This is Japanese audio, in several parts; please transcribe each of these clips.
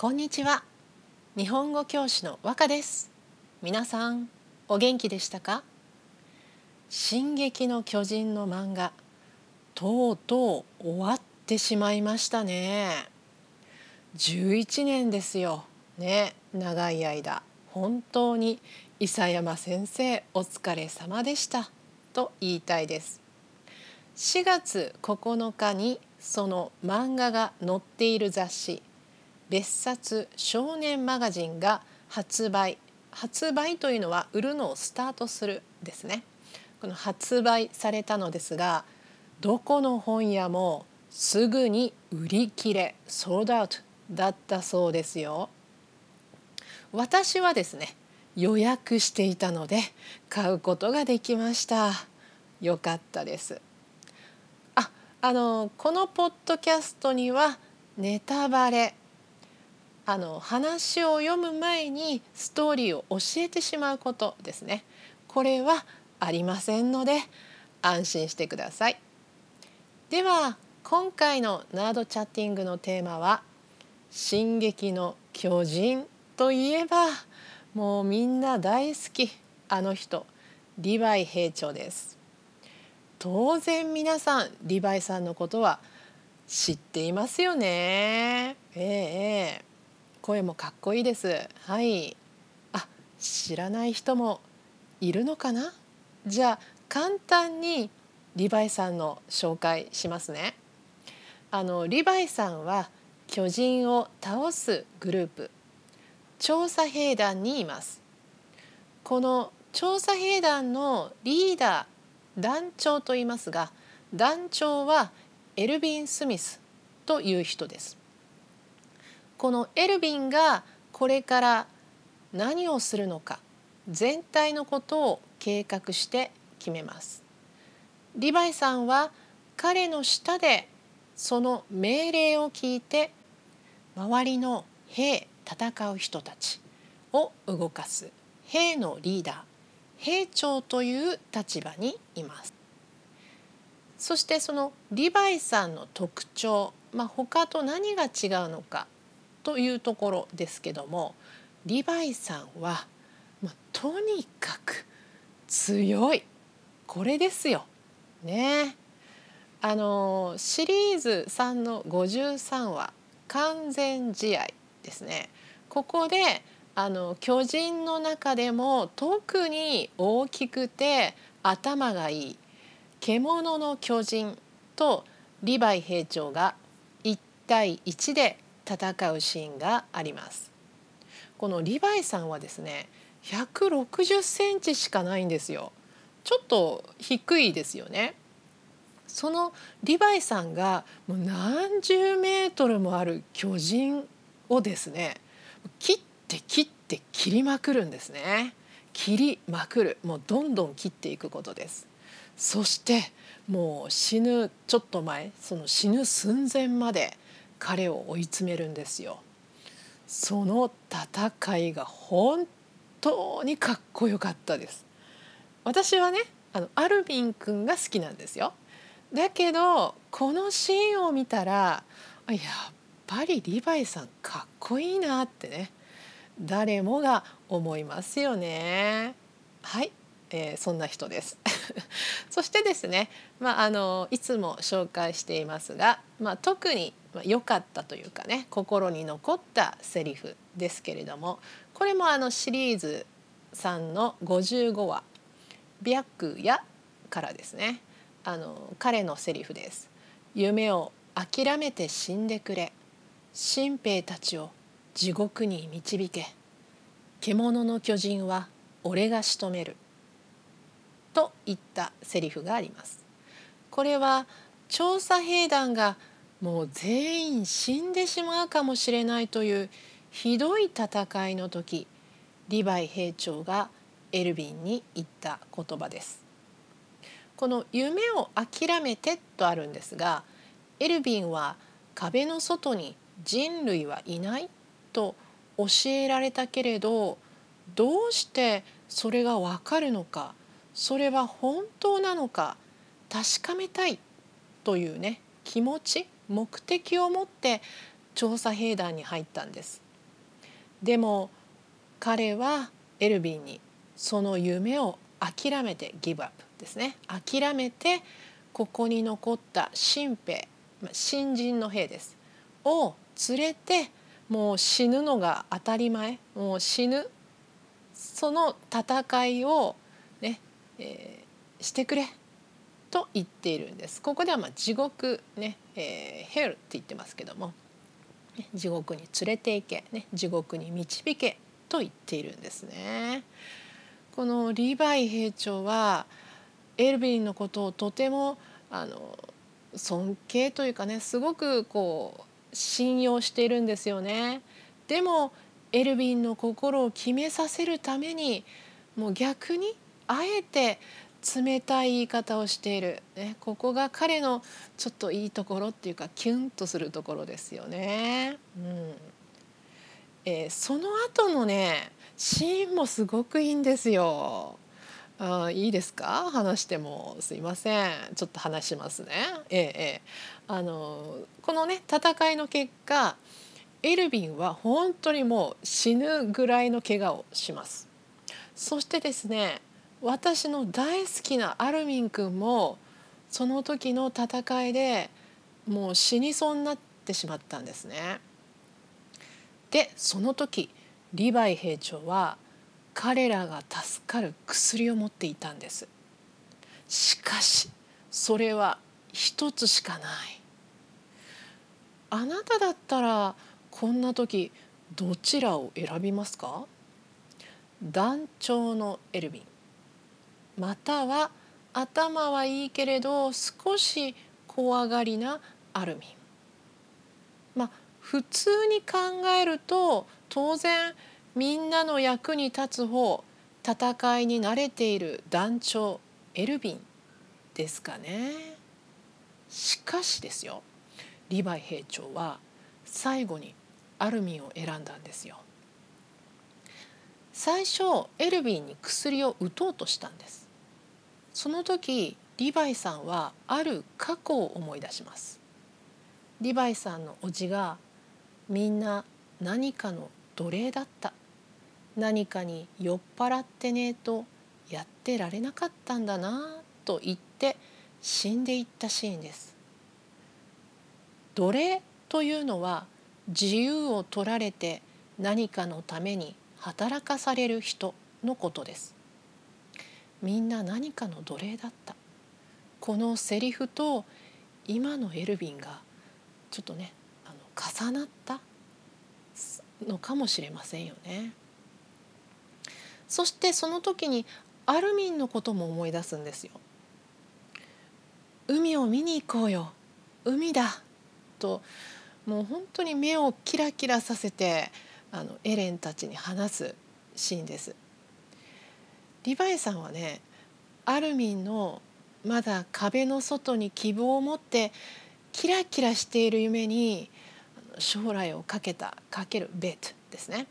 こんにちは。日本語教師の和歌です。皆さんお元気でしたか？進撃の巨人の漫画とうとう終わってしまいましたね。11年ですよ。ね長い間。本当に伊佐山先生お疲れ様でした。と言いたいです。4月9日にその漫画が載っている雑誌別冊少年マガジンが発売。発売というのは売るのをスタートするですね。この発売されたのですがどこの本屋もすぐに売り切れソードアウトだったそうですよ。私はですね予約していたので買うことができました。よかったです。ああのこのポッドキャストにはネタバレあの話を読む前にストーリーを教えてしまうことですね。これはありませんので安心してください。では今回のナードチャッティングのテーマは「進撃の巨人」といえばもうみんな大好きあの人リヴァイ兵長です。当然皆さんリヴァイさんのことは知っていますよね。ええええ。声もかっこいいです。はい。あ知らない人もいるのかな？じゃあ簡単にリヴァイさんの紹介しますね。あのリヴァイさんは巨人を倒すグループ。調査兵団にいます。この調査兵団のリーダー団長と言いますが団長はエルビン・スミスという人です。このエルヴィンがこれから何をするのか全体のことを計画して決めます。リヴァイさんは彼の下でその命令を聞いて周りの兵戦う人たちを動かす兵のリーダー兵長という立場にいます。そしてそのリヴァイさんの特徴、まあ、他と何が違うのかというところですけどもリヴァイさんは、まあ、とにかく強い。これですよ。ね。あのシリーズ3の53話「完全試合」ですね。ここであの巨人の中でも特に大きくて頭がいい獣の巨人とリヴァイ兵長が1対1で戦うシーンがあります。このリヴァイさんはですね160センチしかないんですよ。ちょっと低いですよね。そのリヴァイさんがもう何十メートルもある巨人をですね切って切って切りまくるんですね。切りまくる。もうどんどん切っていくことです。そしてもう死ぬちょっと前その死ぬ寸前まで彼を追い詰めるんですよ。その戦いが本当にかっこよかったです。私はねあのアルビン君が好きなんですよ。だけどこのシーンを見たらやっぱりリヴァイさんかっこいいなってね誰もが思いますよね。はい、えー、そんな人です。そしてですね、まあ、あのいつも紹介していますが、まあ、特にまあ良かったというかね心に残ったセリフですけれどもこれもあのシリーズ3の55話「白夜」からですねあの彼のセリフです。夢を諦めて死んでくれ新兵たちを地獄に導け獣の巨人は俺が仕留めるといったセリフがあります。これは調査兵団がもう全員死んでしまうかもしれないというひどい戦いの時リヴァイ兵長がエルビンに言った言葉です。この「夢を諦めて」とあるんですがエルビンは壁の外に人類はいないと教えられたけれどどうしてそれがわかるのかそれは本当なのか確かめたいというね気持ち目的を持って調査兵団に入ったんです。でも彼はエルヴィンにその夢を諦めてギブアップですね。諦めてここに残った新兵新人の兵です。を連れてもう死ぬのが当たり前。もう死ぬ。その戦いをね、えー、してくれ。と言っているんですここではまあ地獄ね、えー、ヘルって言ってますけども地獄に連れて行け、ね、地獄に導けと言っているんですね。このリヴァイ兵長はエルヴィンのことをとてもあの尊敬というかねすごくこう信用しているんですよね。でもエルヴィンの心を決めさせるためにもう逆にあえて冷たい言い方をしている、ね、ここが彼のちょっといいところっていうかキュンとするところですよね。うんえー、その後のねシーンもすごくいいんですよ。あいいですか？話してもすいませんちょっと話しますね。えええあのこのね戦いの結果エルヴィンは本当にもう死ぬぐらいの怪我をします。そしてですね私の大好きなアルミン君もその時の戦いでもう死にそうになってしまったんですね。でその時リヴァイ兵長は彼らが助かる薬を持っていたんです。しかしそれは一つしかない。あなただったらこんな時どちらを選びますか？団長のエルヴィンまたは頭はいいけれど少し怖がりなアルミン。まあ普通に考えると当然みんなの役に立つ方戦いに慣れている団長エルヴィンですかね。しかしですよリヴァイ兵長は最後にアルミンを選んだんですよ。最初エルヴィンに薬を打とうとしたんです。その時リヴァイさんはある過去を思い出します。リヴァイさんの叔父がみんな何かの奴隷だった。何かに酔っ払ってねえとやってられなかったんだなと言って死んでいったシーンです。奴隷というのは自由を取られて何かのために働かされる人のことです。みんな何かの奴隷だったこのセリフと今のエルヴィンがちょっとねあの重なったのかもしれませんよね。そしてその時にアルミンのことも思い出すんですよ。海を見に行こうよ海だともう本当に目をキラキラさせてあのエレンたちに話すシーンです。リヴァイさんはねアルミンのまだ壁の外に希望を持ってキラキラしている夢に将来をかけたかけるベットですね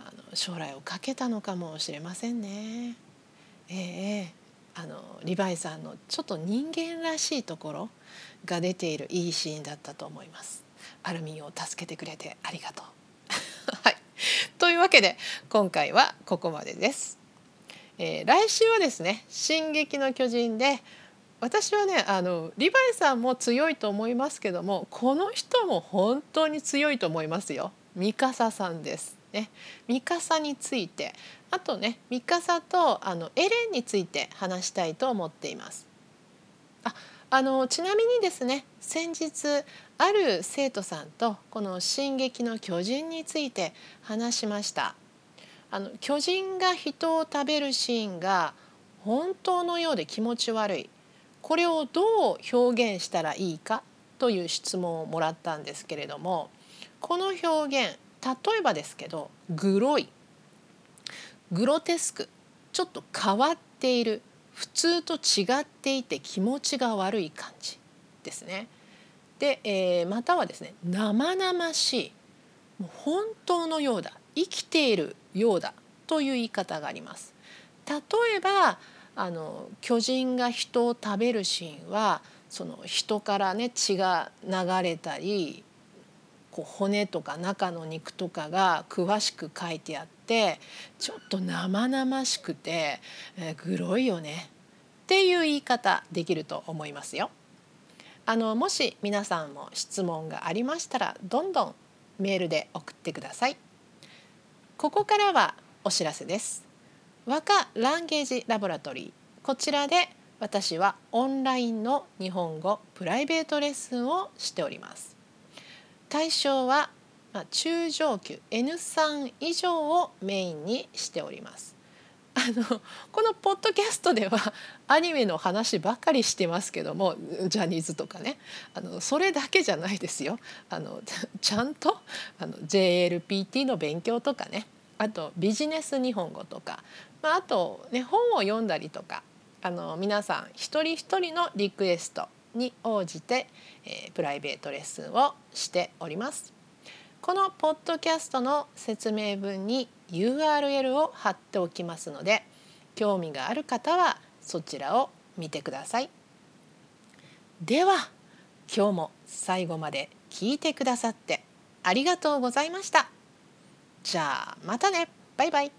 あの将来をかけたのかもしれませんね。ええあのリヴァイさんのちょっと人間らしいところが出ているいいシーンだったと思います。アルミンを助けてくれてありがとう。はい、というわけで今回はここまでです。えー、来週はですね「進撃の巨人で」私はねあのリヴァイさんも強いと思いますけどもこの人も本当に強いと思いますよ。ミカサさんです。ね、ミカサについてあとねミカサとあのエレンについて話したいと思っています。ああのちなみにですね先日ある生徒さんとこの「進撃の巨人」について話しました。あの巨人が人を食べるシーンが本当のようで気持ち悪い。これをどう表現したらいいかという質問をもらったんですけれどもこの表現例えばですけどグロい。グロテスク。ちょっと変わっている。普通と違っていて気持ちが悪い感じですね。で、えー、またはですね生々しい。もう本当のようだ。生きている。ようだという言い方があります。例えばあの巨人が人を食べるシーンはその人からね血が流れたりこう骨とか中の肉とかが詳しく書いてあってちょっと生々しくて、えー、グロいよねっていう言い方できると思いますよ。あのもし皆さんも質問がありましたらどんどんメールで送ってください。ここからはお知らせです。和歌ランゲージラボラトリーこちらで私はオンラインの日本語プライベートレッスンをしております。対象は中上級 N3 以上をメインにしております。あのこのポッドキャストではアニメの話ばかりしてますけどもジャニーズとかねあのそれだけじゃないですよあの ちゃんとあの JLPT の勉強とかねあとビジネス日本語とか、まあ、あと、ね、本を読んだりとかあの皆さん一人一人のリクエストに応じて、えー、プライベートレッスンをしております。このポッドキャストの説明文に URL を貼っておきますので興味がある方はそちらを見てください。では今日も最後まで聞いてくださってありがとうございました。じゃあまたねバイバイ